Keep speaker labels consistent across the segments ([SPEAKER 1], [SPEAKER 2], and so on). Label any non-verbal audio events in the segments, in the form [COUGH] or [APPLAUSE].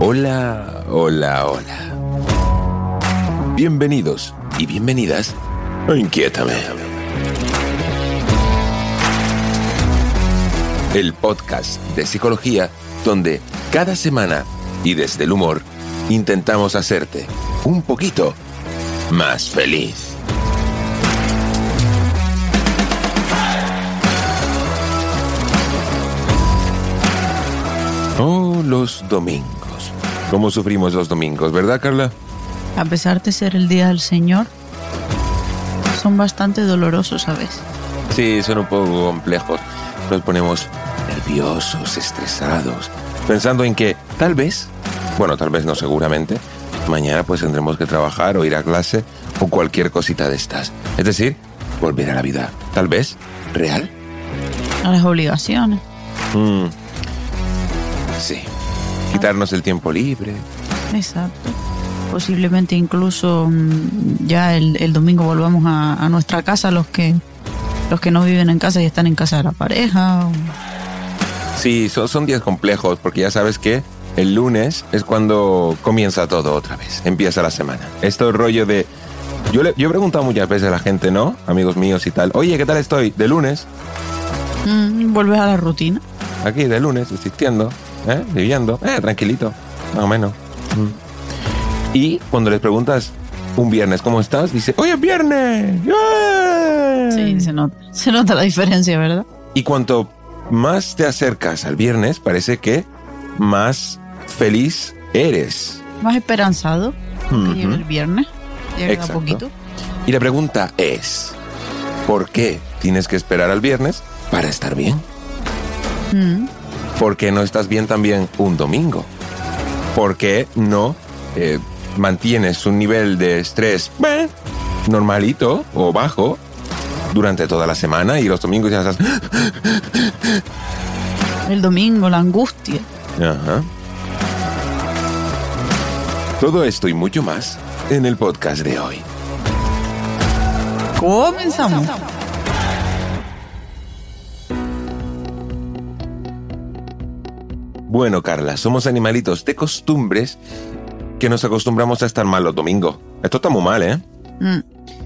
[SPEAKER 1] Hola, hola, hola. Bienvenidos y bienvenidas a Inquiétame. El podcast de psicología donde cada semana y desde el humor intentamos hacerte un poquito más feliz. Oh, los domingos. ¿Cómo sufrimos los domingos, verdad, Carla?
[SPEAKER 2] A pesar de ser el Día del Señor, son bastante dolorosos a veces.
[SPEAKER 1] Sí, son un poco complejos. Nos ponemos nerviosos, estresados, pensando en que tal vez, bueno, tal vez no seguramente, mañana pues tendremos que trabajar o ir a clase o cualquier cosita de estas. Es decir, volver a la vida, tal vez, real.
[SPEAKER 2] A las obligaciones.
[SPEAKER 1] Mm. Sí. Quitarnos el tiempo libre.
[SPEAKER 2] Exacto. Posiblemente incluso mm, ya el, el domingo volvamos a, a nuestra casa los que los que no viven en casa y están en casa de la pareja. o-
[SPEAKER 1] Sí, son, son días complejos porque ya sabes que el lunes es cuando comienza todo otra vez, empieza la semana. Esto rollo de... Yo, le, yo he preguntado muchas veces a la gente, ¿no? Amigos míos y tal. Oye, ¿qué tal estoy? De lunes.
[SPEAKER 2] Mm, vuelves a la rutina.
[SPEAKER 1] Aquí, de lunes, existiendo, ¿eh? Viviendo, ¿eh? Tranquilito, más o menos. Mm. Y cuando les preguntas un viernes, ¿cómo estás? Dice, ¡Oye, es viernes! ¡Yeah!
[SPEAKER 2] Sí, se nota, se nota la diferencia, ¿verdad?
[SPEAKER 1] Y cuanto más te acercas al viernes, parece que más feliz eres.
[SPEAKER 2] Más esperanzado llegue el viernes.
[SPEAKER 1] Exacto.
[SPEAKER 2] poquito.
[SPEAKER 1] Y la pregunta es, ¿por qué tienes que esperar al viernes para estar bien?
[SPEAKER 2] Mm,
[SPEAKER 1] ¿Por qué no estás bien también un domingo? ¿Por qué no eh, mantienes un nivel de estrés normalito o bajo durante toda la semana y los domingos ya estás... [GASPS]
[SPEAKER 2] El domingo, la angustia.
[SPEAKER 1] Ajá. Todo esto y mucho más en el podcast de hoy.
[SPEAKER 2] Comenzamos.
[SPEAKER 1] Bueno, Carla, somos animalitos de costumbres que nos acostumbramos a estar mal los domingos. Esto está muy mal, ¿eh?
[SPEAKER 2] Mm.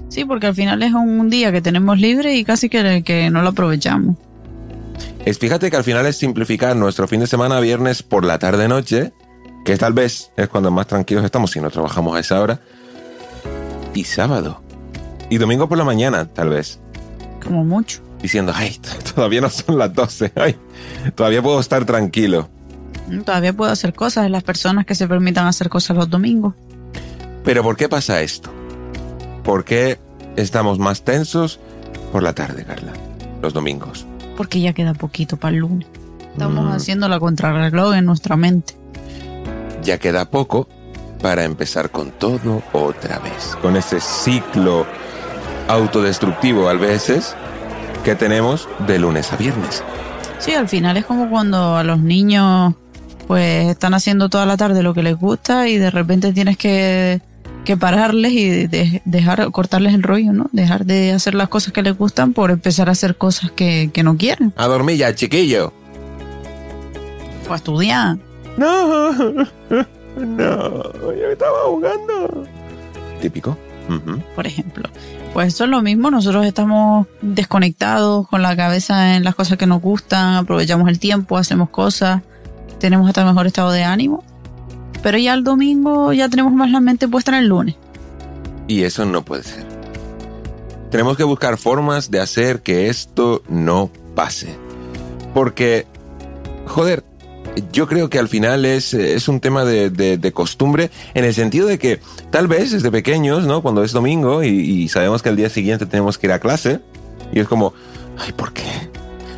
[SPEAKER 2] Sí, porque al final es un día que tenemos libre y casi que, que no lo aprovechamos.
[SPEAKER 1] Es, fíjate que al final es simplificar nuestro fin de semana viernes por la tarde-noche, que tal vez es cuando más tranquilos estamos si no trabajamos a esa hora, y sábado. Y domingo por la mañana, tal vez.
[SPEAKER 2] Como mucho.
[SPEAKER 1] Diciendo, ay, [LAUGHS] todavía no son las 12, ay, todavía puedo estar tranquilo.
[SPEAKER 2] Todavía puedo hacer cosas. Las personas que se permitan hacer cosas los domingos.
[SPEAKER 1] Pero ¿por qué pasa esto? ¿Por qué estamos más tensos por la tarde, Carla? Los domingos.
[SPEAKER 2] Porque ya queda poquito para el lunes. Estamos
[SPEAKER 1] Mm.
[SPEAKER 2] haciendo la contrarreloj en nuestra mente.
[SPEAKER 1] Ya queda poco para empezar con todo otra vez. Con ese ciclo autodestructivo a veces que tenemos de lunes a viernes.
[SPEAKER 2] Sí, al final es como cuando a los niños pues están haciendo toda la tarde lo que les gusta y de repente tienes que, que pararles y de- dejar, cortarles el rollo, ¿no? Dejar de hacer las cosas que les gustan por empezar a hacer cosas que, que no quieren.
[SPEAKER 1] A dormir ya, chiquillo.
[SPEAKER 2] O a estudiar.
[SPEAKER 1] No, [LAUGHS] no, yo estaba jugando. Típico.
[SPEAKER 2] Por ejemplo. Pues eso es lo mismo, nosotros estamos desconectados con la cabeza en las cosas que nos gustan, aprovechamos el tiempo, hacemos cosas, tenemos hasta mejor estado de ánimo, pero ya el domingo ya tenemos más la mente puesta en el lunes.
[SPEAKER 1] Y eso no puede ser. Tenemos que buscar formas de hacer que esto no pase. Porque, joder, yo creo que al final es, es un tema de, de- de costumbre en el sentido de que tal vez desde pequeños, ¿no? Cuando es domingo y, y sabemos que al día siguiente tenemos que ir a clase y es como, ay, ¿por qué?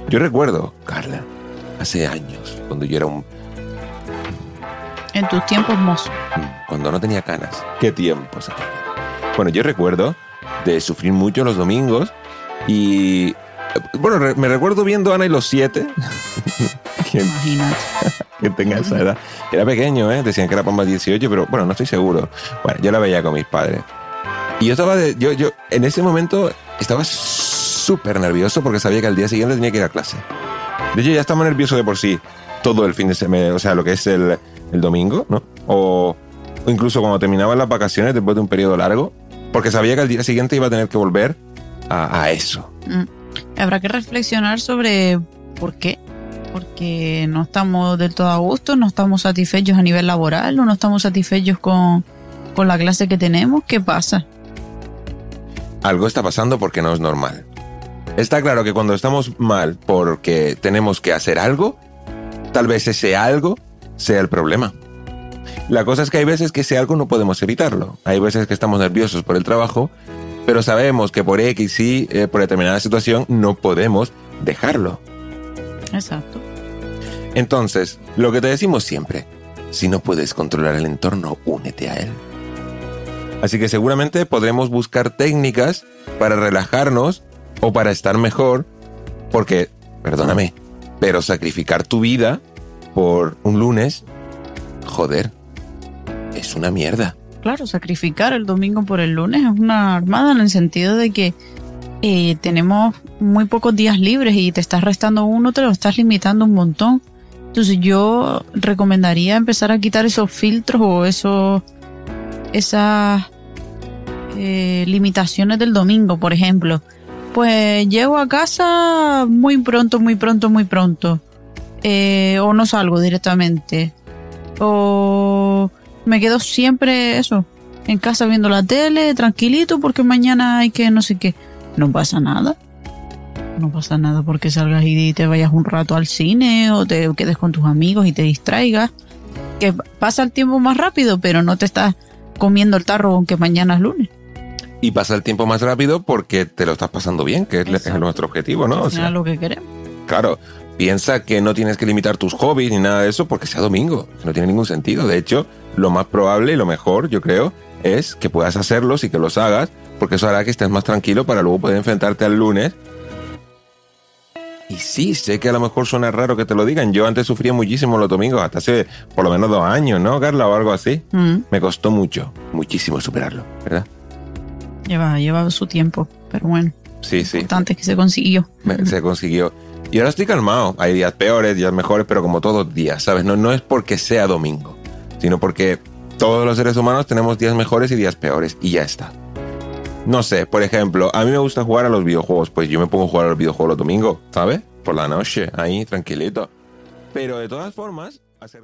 [SPEAKER 1] Yo recuerdo, Carla, hace años, cuando yo era un
[SPEAKER 2] En tus tiempos mozos.
[SPEAKER 1] Mm, Cuando no tenía canas. ¿Qué tiempos? Bueno, yo recuerdo de sufrir mucho los domingos y... eh, Bueno, me recuerdo viendo Ana y los siete. [LAUGHS] que,
[SPEAKER 2] Imagínate. [LAUGHS]
[SPEAKER 1] que tenga esa edad. Era pequeño, ¿eh? Decían que era para más 18, pero bueno, no estoy seguro. Bueno, yo la veía con mis padres. Y yo estaba de... Yo, yo en ese momento estaba súper nervioso porque sabía que al día siguiente tenía que ir a clase. De hecho, ya estaba nervioso de por sí todo el fin de semana, o sea, lo que es el, el domingo, ¿no? O, o incluso cuando terminaban las vacaciones después de un periodo largo, porque sabía que al día siguiente iba a tener que volver a, a eso.
[SPEAKER 2] Mm. Habrá que reflexionar sobre por qué. Porque no estamos del todo a gusto, no estamos satisfechos a nivel laboral, o no estamos satisfechos con, con la clase que tenemos. ¿Qué pasa?
[SPEAKER 1] Algo está pasando porque no es normal. Está claro que cuando estamos mal porque tenemos que hacer algo, tal vez ese algo sea el problema. La cosa es que hay veces que ese algo no podemos evitarlo. Hay veces que estamos nerviosos por el trabajo, pero sabemos que por X y eh, por determinada situación no podemos dejarlo.
[SPEAKER 2] Exacto.
[SPEAKER 1] Entonces, lo que te decimos siempre, si no puedes controlar el entorno, únete a él. Así que seguramente podremos buscar técnicas para relajarnos o para estar mejor, porque, perdóname, pero sacrificar tu vida por un lunes, joder, es una mierda.
[SPEAKER 2] Claro, sacrificar el domingo por el lunes es una armada en el sentido de que eh, tenemos muy pocos días libres y te estás restando uno, te lo estás limitando un montón. Entonces yo recomendaría empezar a quitar esos filtros o esos esas eh, limitaciones del domingo, por ejemplo. Pues llego a casa muy pronto, muy pronto, muy pronto. Eh, o no salgo directamente. O me quedo siempre eso, en casa viendo la tele, tranquilito, porque mañana hay que no sé qué. No pasa nada. No pasa nada porque salgas y te vayas un rato al cine o te quedes con tus amigos y te distraigas. Que pasa el tiempo más rápido, pero no te estás comiendo el tarro aunque mañana es lunes.
[SPEAKER 1] Y pasa el tiempo más rápido porque te lo estás pasando bien, que es, nuestro objetivo, ¿no? O sea,
[SPEAKER 2] lo que queremos.
[SPEAKER 1] Claro, piensa que no tienes que limitar tus hobbies ni nada de eso porque sea domingo. No tiene ningún sentido. De hecho, lo más probable y lo mejor, yo creo, es que puedas hacerlos y que los hagas porque eso hará que estés más tranquilo para luego poder enfrentarte al lunes. Y sí, sé que a lo mejor suena raro que te lo digan. Yo antes sufría muchísimo los domingos, hasta hace por lo menos dos años, ¿no, Carla? O algo así.
[SPEAKER 2] Mm,
[SPEAKER 1] Me costó mucho, muchísimo superarlo, ¿verdad?
[SPEAKER 2] Lleva, lleva su tiempo, pero bueno,
[SPEAKER 1] Sí, sí.
[SPEAKER 2] importante que se consiguió.
[SPEAKER 1] Se consiguió. Y ahora estoy calmado. Hay días peores, días mejores, pero como todos días, ¿sabes? No, no es porque sea domingo, sino porque todos los seres humanos tenemos días mejores y días peores, y ya está. No sé, por ejemplo, a mí me gusta jugar a los videojuegos, pues yo me pongo a jugar a los videojuegos los domingos, ¿sabes? Por la noche, ahí, tranquilito. Pero de todas formas, hacer...